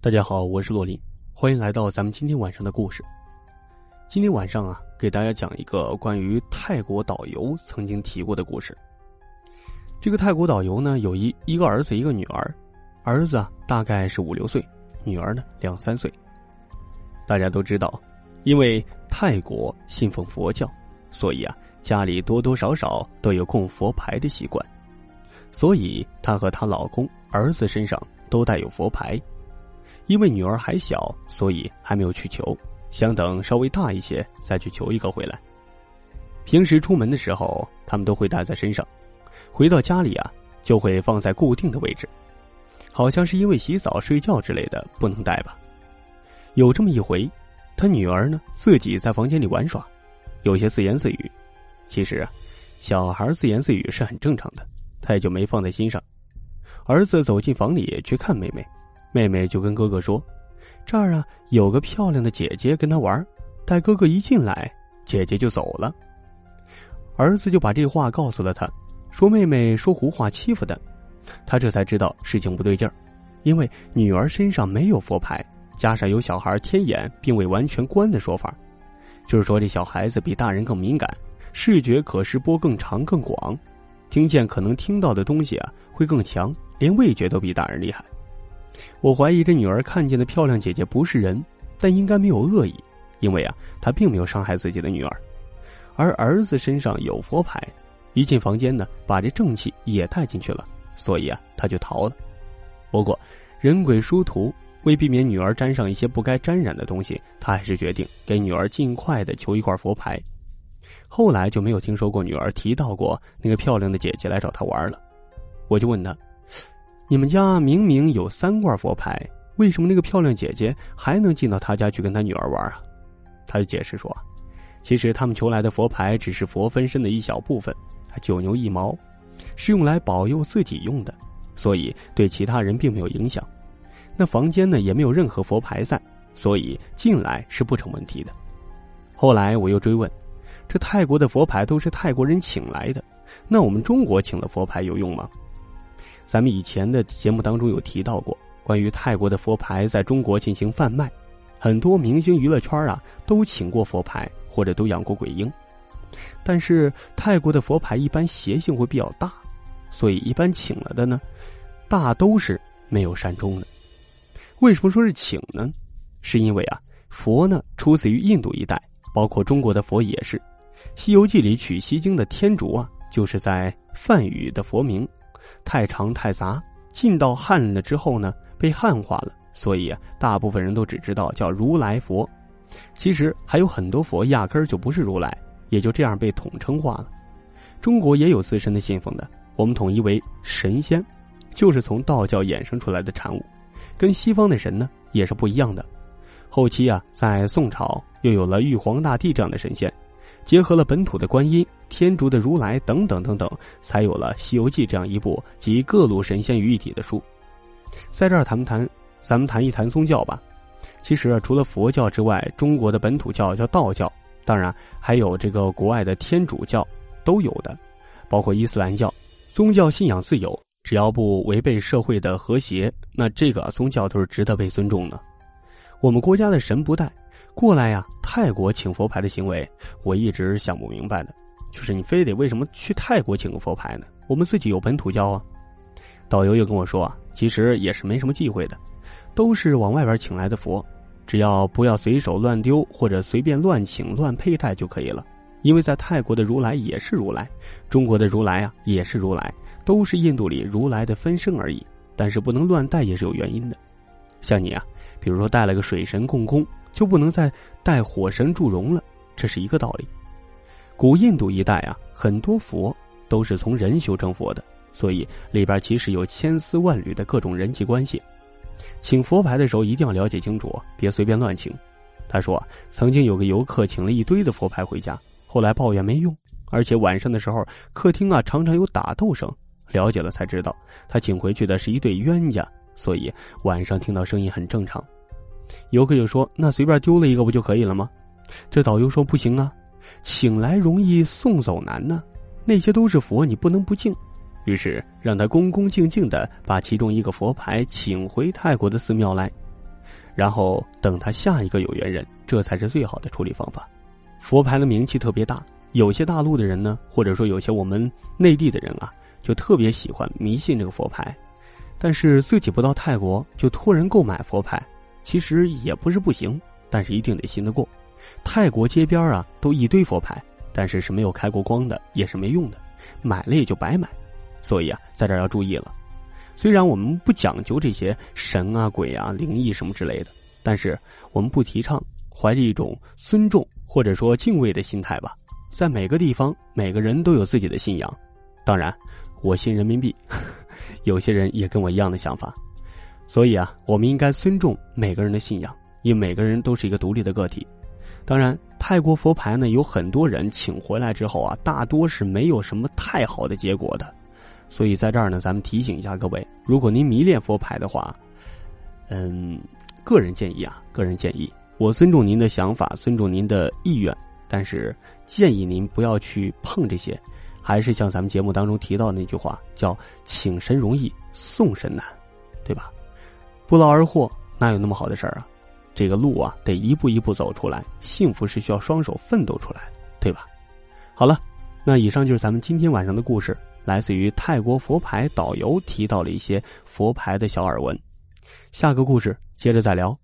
大家好，我是洛林，欢迎来到咱们今天晚上的故事。今天晚上啊，给大家讲一个关于泰国导游曾经提过的故事。这个泰国导游呢，有一一个儿子，一个女儿，儿子啊大概是五六岁，女儿呢两三岁。大家都知道，因为泰国信奉佛教，所以啊家里多多少少都有供佛牌的习惯，所以她和她老公儿子身上都带有佛牌。因为女儿还小，所以还没有去求，想等稍微大一些再去求一个回来。平时出门的时候，他们都会带在身上，回到家里啊，就会放在固定的位置。好像是因为洗澡、睡觉之类的不能带吧。有这么一回，他女儿呢自己在房间里玩耍，有些自言自语。其实啊，小孩自言自语是很正常的，他也就没放在心上。儿子走进房里去看妹妹。妹妹就跟哥哥说：“这儿啊有个漂亮的姐姐跟他玩。”待哥哥一进来，姐姐就走了。儿子就把这话告诉了他，说妹妹说胡话欺负他。他这才知道事情不对劲儿，因为女儿身上没有佛牌，加上有小孩天眼并未完全关的说法，就是说这小孩子比大人更敏感，视觉可视波更长更广，听见可能听到的东西啊会更强，连味觉都比大人厉害。我怀疑这女儿看见的漂亮姐姐不是人，但应该没有恶意，因为啊，她并没有伤害自己的女儿。而儿子身上有佛牌，一进房间呢，把这正气也带进去了，所以啊，他就逃了。不过，人鬼殊途，为避免女儿沾上一些不该沾染的东西，他还是决定给女儿尽快的求一块佛牌。后来就没有听说过女儿提到过那个漂亮的姐姐来找他玩了。我就问他。你们家明明有三罐佛牌，为什么那个漂亮姐姐还能进到他家去跟他女儿玩啊？他就解释说，其实他们求来的佛牌只是佛分身的一小部分，九牛一毛，是用来保佑自己用的，所以对其他人并没有影响。那房间呢也没有任何佛牌在，所以进来是不成问题的。后来我又追问，这泰国的佛牌都是泰国人请来的，那我们中国请的佛牌有用吗？咱们以前的节目当中有提到过，关于泰国的佛牌在中国进行贩卖，很多明星娱乐圈啊都请过佛牌或者都养过鬼婴，但是泰国的佛牌一般邪性会比较大，所以一般请了的呢，大都是没有善终的。为什么说是请呢？是因为啊，佛呢出自于印度一带，包括中国的佛也是，《西游记》里取西经的天竺啊，就是在梵语的佛名。太长太杂，进到汉了之后呢，被汉化了，所以啊，大部分人都只知道叫如来佛。其实还有很多佛压根儿就不是如来，也就这样被统称化了。中国也有自身的信奉的，我们统一为神仙，就是从道教衍生出来的产物，跟西方的神呢也是不一样的。后期啊，在宋朝又有了玉皇大帝这样的神仙。结合了本土的观音、天竺的如来等等等等，才有了《西游记》这样一部集各路神仙于一体的书。在这儿谈不谈？咱们谈一谈宗教吧。其实啊除了佛教之外，中国的本土教叫道教，当然还有这个国外的天主教都有的，包括伊斯兰教。宗教信仰自由，只要不违背社会的和谐，那这个宗教都是值得被尊重的。我们国家的神不带。过来呀！泰国请佛牌的行为，我一直想不明白的，就是你非得为什么去泰国请个佛牌呢？我们自己有本土教啊。导游又跟我说啊，其实也是没什么忌讳的，都是往外边请来的佛，只要不要随手乱丢或者随便乱请乱佩戴就可以了。因为在泰国的如来也是如来，中国的如来啊也是如来，都是印度里如来的分身而已。但是不能乱带也是有原因的，像你啊。比如说带了个水神共工，就不能再带火神祝融了，这是一个道理。古印度一带啊，很多佛都是从人修成佛的，所以里边其实有千丝万缕的各种人际关系。请佛牌的时候一定要了解清楚，别随便乱请。他说，曾经有个游客请了一堆的佛牌回家，后来抱怨没用，而且晚上的时候客厅啊常常有打斗声。了解了才知道，他请回去的是一对冤家。所以晚上听到声音很正常，游客就说：“那随便丢了一个不就可以了吗？”这导游说：“不行啊，请来容易送走难呢。那些都是佛，你不能不敬。”于是让他恭恭敬敬的把其中一个佛牌请回泰国的寺庙来。然后等他下一个有缘人，这才是最好的处理方法。佛牌的名气特别大，有些大陆的人呢，或者说有些我们内地的人啊，就特别喜欢迷信这个佛牌。但是自己不到泰国就托人购买佛牌，其实也不是不行，但是一定得信得过。泰国街边啊，都一堆佛牌，但是是没有开过光的，也是没用的，买了也就白买。所以啊，在这要注意了。虽然我们不讲究这些神啊、鬼啊、灵异什么之类的，但是我们不提倡怀着一种尊重或者说敬畏的心态吧。在每个地方，每个人都有自己的信仰。当然，我信人民币，有些人也跟我一样的想法。所以啊，我们应该尊重每个人的信仰，因为每个人都是一个独立的个体。当然，泰国佛牌呢，有很多人请回来之后啊，大多是没有什么太好的结果的。所以在这儿呢，咱们提醒一下各位，如果您迷恋佛牌的话，嗯，个人建议啊，个人建议，我尊重您的想法，尊重您的意愿，但是建议您不要去碰这些，还是像咱们节目当中提到那句话，叫“请神容易送神难”，对吧？不劳而获哪有那么好的事儿啊？这个路啊，得一步一步走出来，幸福是需要双手奋斗出来的，对吧？好了，那以上就是咱们今天晚上的故事。来自于泰国佛牌导游提到了一些佛牌的小耳闻，下个故事接着再聊。